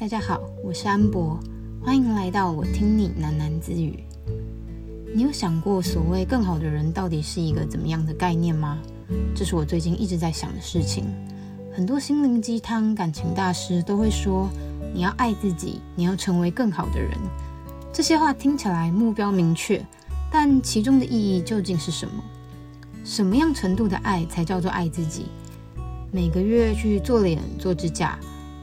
大家好，我是安博，欢迎来到我听你喃喃自语。你有想过所谓更好的人到底是一个怎么样的概念吗？这是我最近一直在想的事情。很多心灵鸡汤、感情大师都会说，你要爱自己，你要成为更好的人。这些话听起来目标明确，但其中的意义究竟是什么？什么样程度的爱才叫做爱自己？每个月去做脸、做指甲，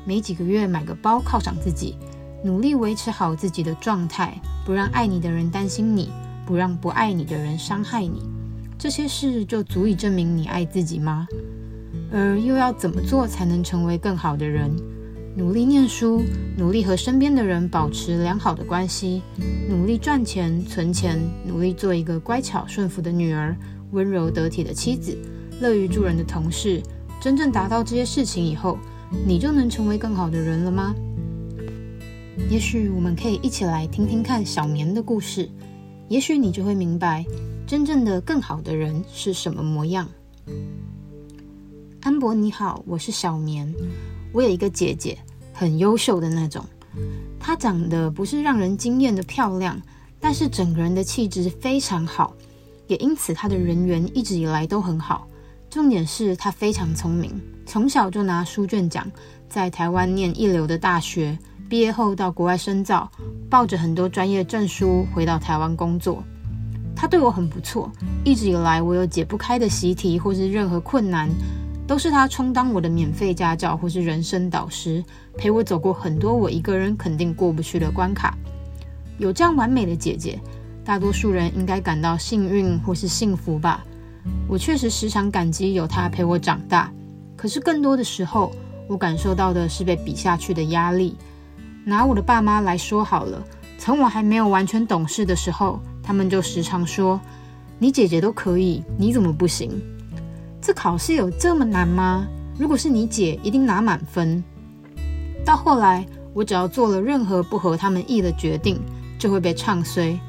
每几个月买个包犒赏自己，努力维持好自己的状态，不让爱你的人担心你，不让不爱你的人伤害你，这些事就足以证明你爱自己吗？而又要怎么做才能成为更好的人？努力念书，努力和身边的人保持良好的关系，努力赚钱、存钱，努力做一个乖巧顺服的女儿，温柔得体的妻子，乐于助人的同事。真正达到这些事情以后，你就能成为更好的人了吗？也许我们可以一起来听听看小棉的故事，也许你就会明白，真正的更好的人是什么模样。安博你好，我是小棉，我有一个姐姐，很优秀的那种，她长得不是让人惊艳的漂亮，但是整个人的气质非常好，也因此她的人缘一直以来都很好。重点是她非常聪明，从小就拿书卷奖，在台湾念一流的大学，毕业后到国外深造，抱着很多专业证书回到台湾工作。他对我很不错，一直以来我有解不开的习题或是任何困难，都是他充当我的免费家教或是人生导师，陪我走过很多我一个人肯定过不去的关卡。有这样完美的姐姐，大多数人应该感到幸运或是幸福吧。我确实时常感激有他陪我长大，可是更多的时候，我感受到的是被比下去的压力。拿我的爸妈来说好了，从我还没有完全懂事的时候，他们就时常说：“你姐姐都可以，你怎么不行？这考试有这么难吗？如果是你姐，一定拿满分。”到后来，我只要做了任何不合他们意的决定，就会被唱衰。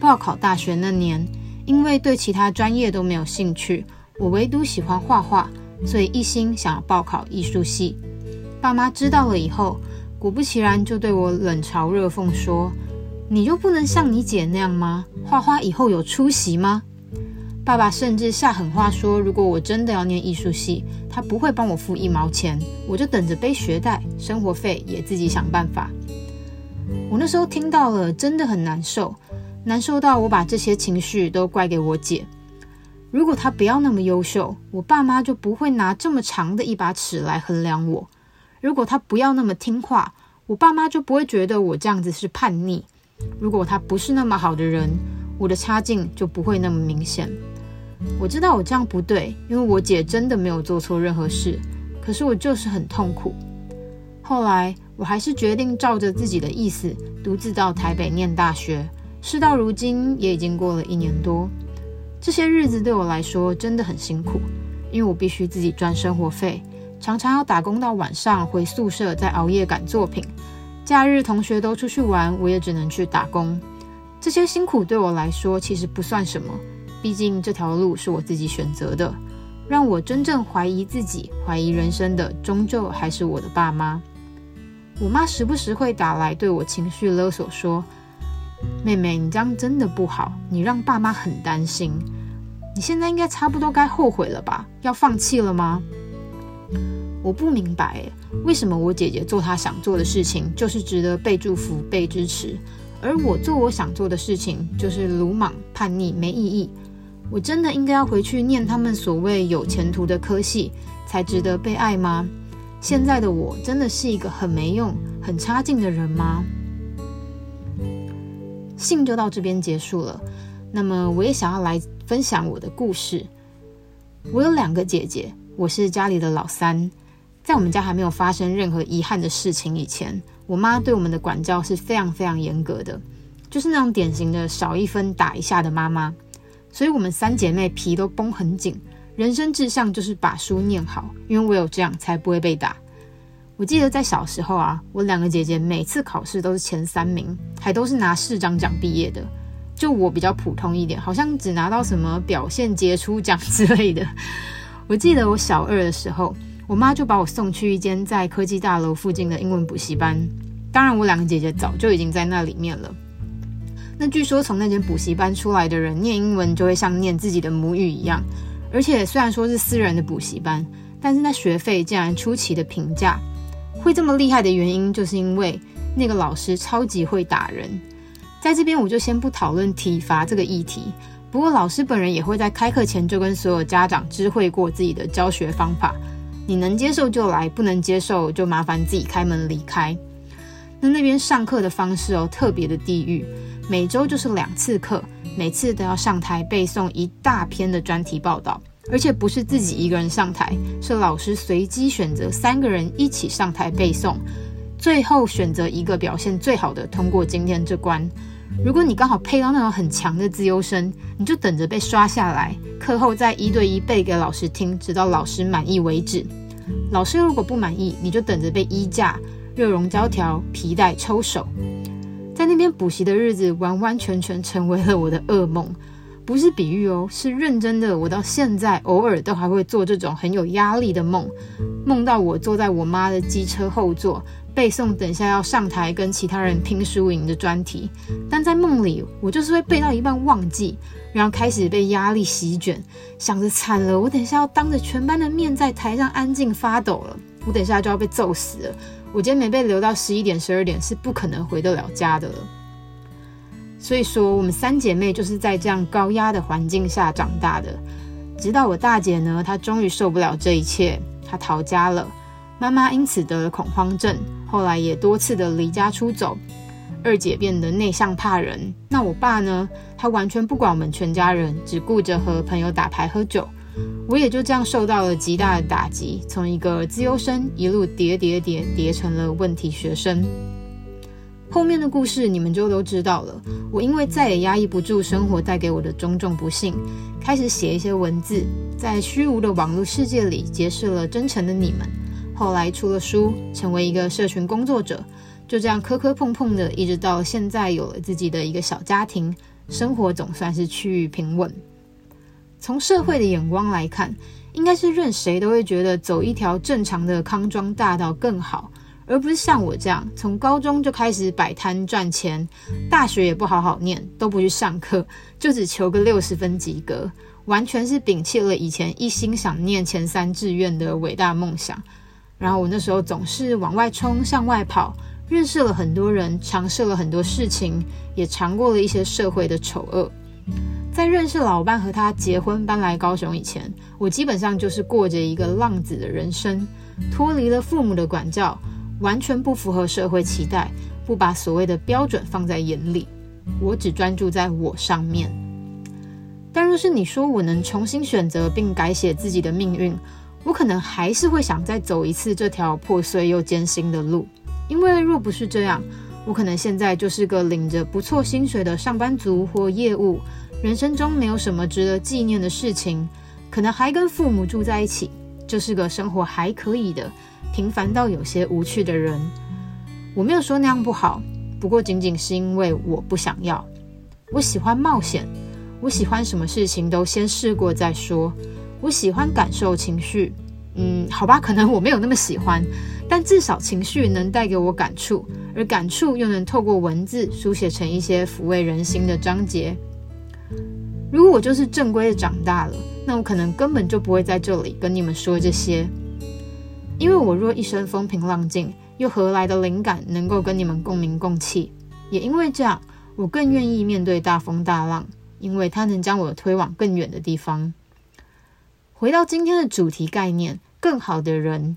报考大学那年，因为对其他专业都没有兴趣，我唯独喜欢画画，所以一心想要报考艺术系。爸妈知道了以后，果不其然就对我冷嘲热讽说：“你就不能像你姐那样吗？画画以后有出息吗？”爸爸甚至下狠话说：“如果我真的要念艺术系，他不会帮我付一毛钱，我就等着背学贷，生活费也自己想办法。”我那时候听到了，真的很难受。难受到我把这些情绪都怪给我姐。如果他不要那么优秀，我爸妈就不会拿这么长的一把尺来衡量我；如果他不要那么听话，我爸妈就不会觉得我这样子是叛逆；如果他不是那么好的人，我的差劲就不会那么明显。我知道我这样不对，因为我姐真的没有做错任何事，可是我就是很痛苦。后来我还是决定照着自己的意思，独自到台北念大学。事到如今，也已经过了一年多。这些日子对我来说真的很辛苦，因为我必须自己赚生活费，常常要打工到晚上，回宿舍再熬夜赶作品。假日同学都出去玩，我也只能去打工。这些辛苦对我来说其实不算什么，毕竟这条路是我自己选择的。让我真正怀疑自己、怀疑人生的，终究还是我的爸妈。我妈时不时会打来对我情绪勒索，说。妹妹，你这样真的不好，你让爸妈很担心。你现在应该差不多该后悔了吧？要放弃了吗？我不明白，为什么我姐姐做她想做的事情就是值得被祝福、被支持，而我做我想做的事情就是鲁莽、叛逆、没意义？我真的应该要回去念他们所谓有前途的科系，才值得被爱吗？现在的我真的是一个很没用、很差劲的人吗？信就到这边结束了。那么，我也想要来分享我的故事。我有两个姐姐，我是家里的老三。在我们家还没有发生任何遗憾的事情以前，我妈对我们的管教是非常非常严格的，就是那种典型的少一分打一下的妈妈。所以，我们三姐妹皮都绷很紧，人生志向就是把书念好，因为我有这样才不会被打。我记得在小时候啊，我两个姐姐每次考试都是前三名，还都是拿市长奖毕业的。就我比较普通一点，好像只拿到什么表现杰出奖之类的。我记得我小二的时候，我妈就把我送去一间在科技大楼附近的英文补习班。当然，我两个姐姐早就已经在那里面了。那据说从那间补习班出来的人，念英文就会像念自己的母语一样。而且虽然说是私人的补习班，但是那学费竟然出奇的平价。会这么厉害的原因，就是因为那个老师超级会打人。在这边我就先不讨论体罚这个议题。不过老师本人也会在开课前就跟所有家长知会过自己的教学方法。你能接受就来，不能接受就麻烦自己开门离开。那那边上课的方式哦，特别的地狱。每周就是两次课，每次都要上台背诵一大篇的专题报道，而且不是自己一个人上台，是老师随机选择三个人一起上台背诵，最后选择一个表现最好的通过今天这关。如果你刚好配到那种很强的资优生，你就等着被刷下来，课后再一对一背给老师听，直到老师满意为止。老师如果不满意，你就等着被衣架、热熔胶条、皮带抽手。在那边补习的日子，完完全全成为了我的噩梦，不是比喻哦，是认真的。我到现在偶尔都还会做这种很有压力的梦，梦到我坐在我妈的机车后座背诵，等下要上台跟其他人拼输赢的专题。但在梦里，我就是会背到一半忘记，然后开始被压力席卷，想着惨了，我等下要当着全班的面在台上安静发抖了，我等下就要被揍死了。我今天没被留到十一点、十二点，是不可能回得了家的了。所以说，我们三姐妹就是在这样高压的环境下长大的。直到我大姐呢，她终于受不了这一切，她逃家了。妈妈因此得了恐慌症，后来也多次的离家出走。二姐变得内向怕人。那我爸呢，他完全不管我们全家人，只顾着和朋友打牌喝酒。我也就这样受到了极大的打击，从一个资优生一路叠叠叠叠成了问题学生。后面的故事你们就都知道了。我因为再也压抑不住生活带给我的种种不幸，开始写一些文字，在虚无的网络世界里结识了真诚的你们。后来出了书，成为一个社群工作者，就这样磕磕碰碰的，一直到现在有了自己的一个小家庭，生活总算是趋于平稳。从社会的眼光来看，应该是任谁都会觉得走一条正常的康庄大道更好，而不是像我这样从高中就开始摆摊赚钱，大学也不好好念，都不去上课，就只求个六十分及格，完全是摒弃了以前一心想念前三志愿的伟大梦想。然后我那时候总是往外冲，向外跑，认识了很多人，尝试了很多事情，也尝过了一些社会的丑恶。在认识老伴和他结婚搬来高雄以前，我基本上就是过着一个浪子的人生，脱离了父母的管教，完全不符合社会期待，不把所谓的标准放在眼里，我只专注在我上面。但若是你说我能重新选择并改写自己的命运，我可能还是会想再走一次这条破碎又艰辛的路，因为若不是这样，我可能现在就是个领着不错薪水的上班族或业务。人生中没有什么值得纪念的事情，可能还跟父母住在一起，就是个生活还可以的平凡到有些无趣的人。我没有说那样不好，不过仅仅是因为我不想要。我喜欢冒险，我喜欢什么事情都先试过再说。我喜欢感受情绪，嗯，好吧，可能我没有那么喜欢，但至少情绪能带给我感触，而感触又能透过文字书写成一些抚慰人心的章节。如果我就是正规的长大了，那我可能根本就不会在这里跟你们说这些。因为我若一生风平浪静，又何来的灵感能够跟你们共鸣共气？也因为这样，我更愿意面对大风大浪，因为它能将我推往更远的地方。回到今天的主题概念，更好的人。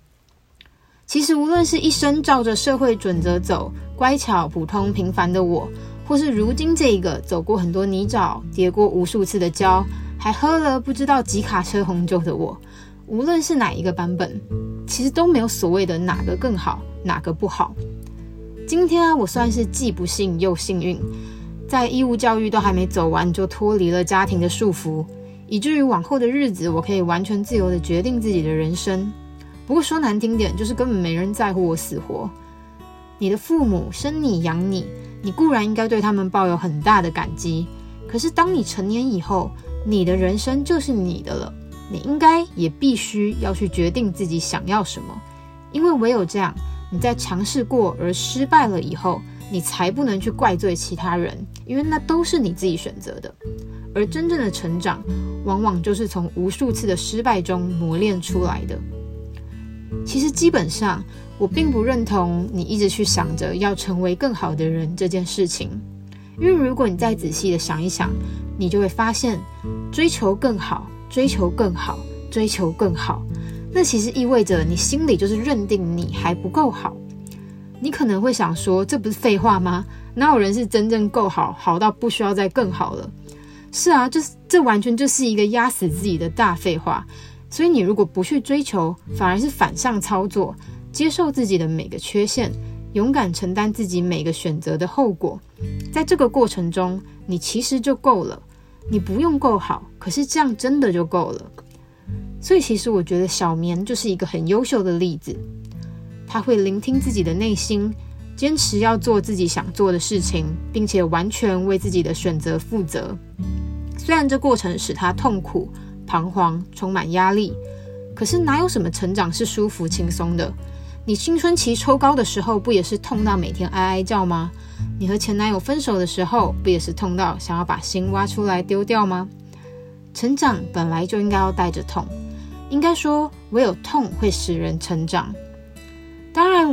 其实无论是一生照着社会准则走，乖巧、普通、平凡的我。或是如今这一个走过很多泥沼、跌过无数次的跤，还喝了不知道几卡车红酒的我，无论是哪一个版本，其实都没有所谓的哪个更好，哪个不好。今天啊，我算是既不幸又幸运，在义务教育都还没走完就脱离了家庭的束缚，以至于往后的日子我可以完全自由地决定自己的人生。不过说难听点，就是根本没人在乎我死活。你的父母生你养你。你固然应该对他们抱有很大的感激，可是当你成年以后，你的人生就是你的了，你应该也必须要去决定自己想要什么，因为唯有这样，你在尝试过而失败了以后，你才不能去怪罪其他人，因为那都是你自己选择的。而真正的成长，往往就是从无数次的失败中磨练出来的。其实基本上，我并不认同你一直去想着要成为更好的人这件事情，因为如果你再仔细的想一想，你就会发现，追求更好。追求更好，追求更好，那其实意味着你心里就是认定你还不够好。你可能会想说，这不是废话吗？哪有人是真正够好，好到不需要再更好了？是啊，这这完全就是一个压死自己的大废话。所以你如果不去追求，反而是反向操作，接受自己的每个缺陷，勇敢承担自己每个选择的后果，在这个过程中，你其实就够了。你不用够好，可是这样真的就够了。所以，其实我觉得小棉就是一个很优秀的例子。他会聆听自己的内心，坚持要做自己想做的事情，并且完全为自己的选择负责。虽然这过程使他痛苦、彷徨、充满压力，可是哪有什么成长是舒服轻松的？你青春期抽高的时候，不也是痛到每天哀哀叫吗？你和前男友分手的时候，不也是痛到想要把心挖出来丢掉吗？成长本来就应该要带着痛，应该说，唯有痛会使人成长。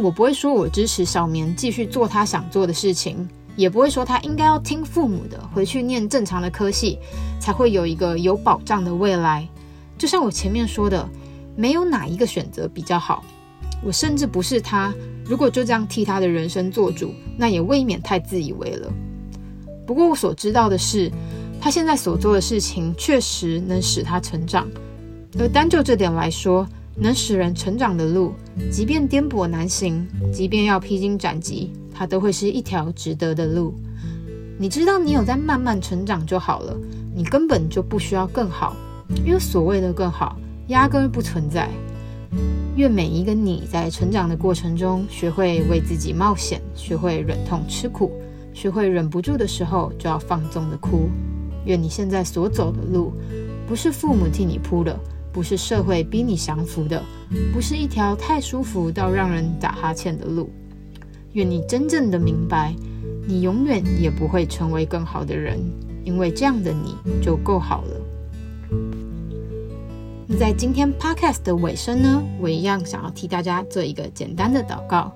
我不会说我支持小绵继续做他想做的事情，也不会说他应该要听父母的，回去念正常的科系，才会有一个有保障的未来。就像我前面说的，没有哪一个选择比较好。我甚至不是他，如果就这样替他的人生做主，那也未免太自以为了。不过我所知道的是，他现在所做的事情确实能使他成长。而单就这点来说，能使人成长的路，即便颠簸难行，即便要披荆斩棘，它都会是一条值得的路。你知道你有在慢慢成长就好了，你根本就不需要更好，因为所谓的更好，压根不存在。愿每一个你在成长的过程中，学会为自己冒险，学会忍痛吃苦，学会忍不住的时候就要放纵的哭。愿你现在所走的路，不是父母替你铺的，不是社会逼你降服的，不是一条太舒服到让人打哈欠的路。愿你真正的明白，你永远也不会成为更好的人，因为这样的你就够好了。那在今天 podcast 的尾声呢，我一样想要替大家做一个简单的祷告。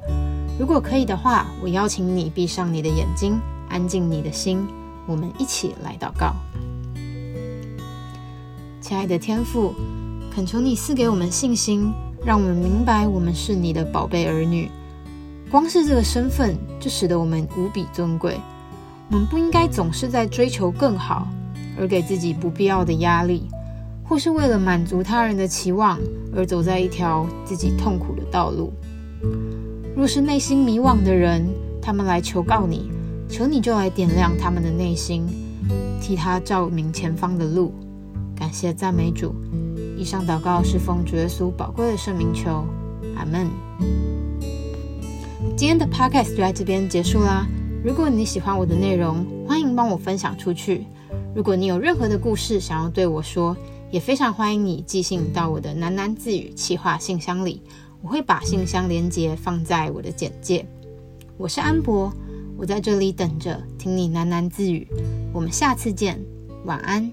如果可以的话，我邀请你闭上你的眼睛，安静你的心，我们一起来祷告。亲爱的天父，恳求你赐给我们信心，让我们明白我们是你的宝贝儿女。光是这个身份，就使得我们无比尊贵。我们不应该总是在追求更好，而给自己不必要的压力。或是为了满足他人的期望而走在一条自己痛苦的道路。若是内心迷惘的人，他们来求告你，求你就来点亮他们的内心，替他照明前方的路。感谢赞美主。以上祷告是奉主耶稣宝贵的圣名求，阿门。今天的 podcast 就在这边结束啦。如果你喜欢我的内容，欢迎帮我分享出去。如果你有任何的故事想要对我说，也非常欢迎你寄信到我的喃喃自语企划信箱里，我会把信箱连接放在我的简介。我是安博，我在这里等着听你喃喃自语。我们下次见，晚安。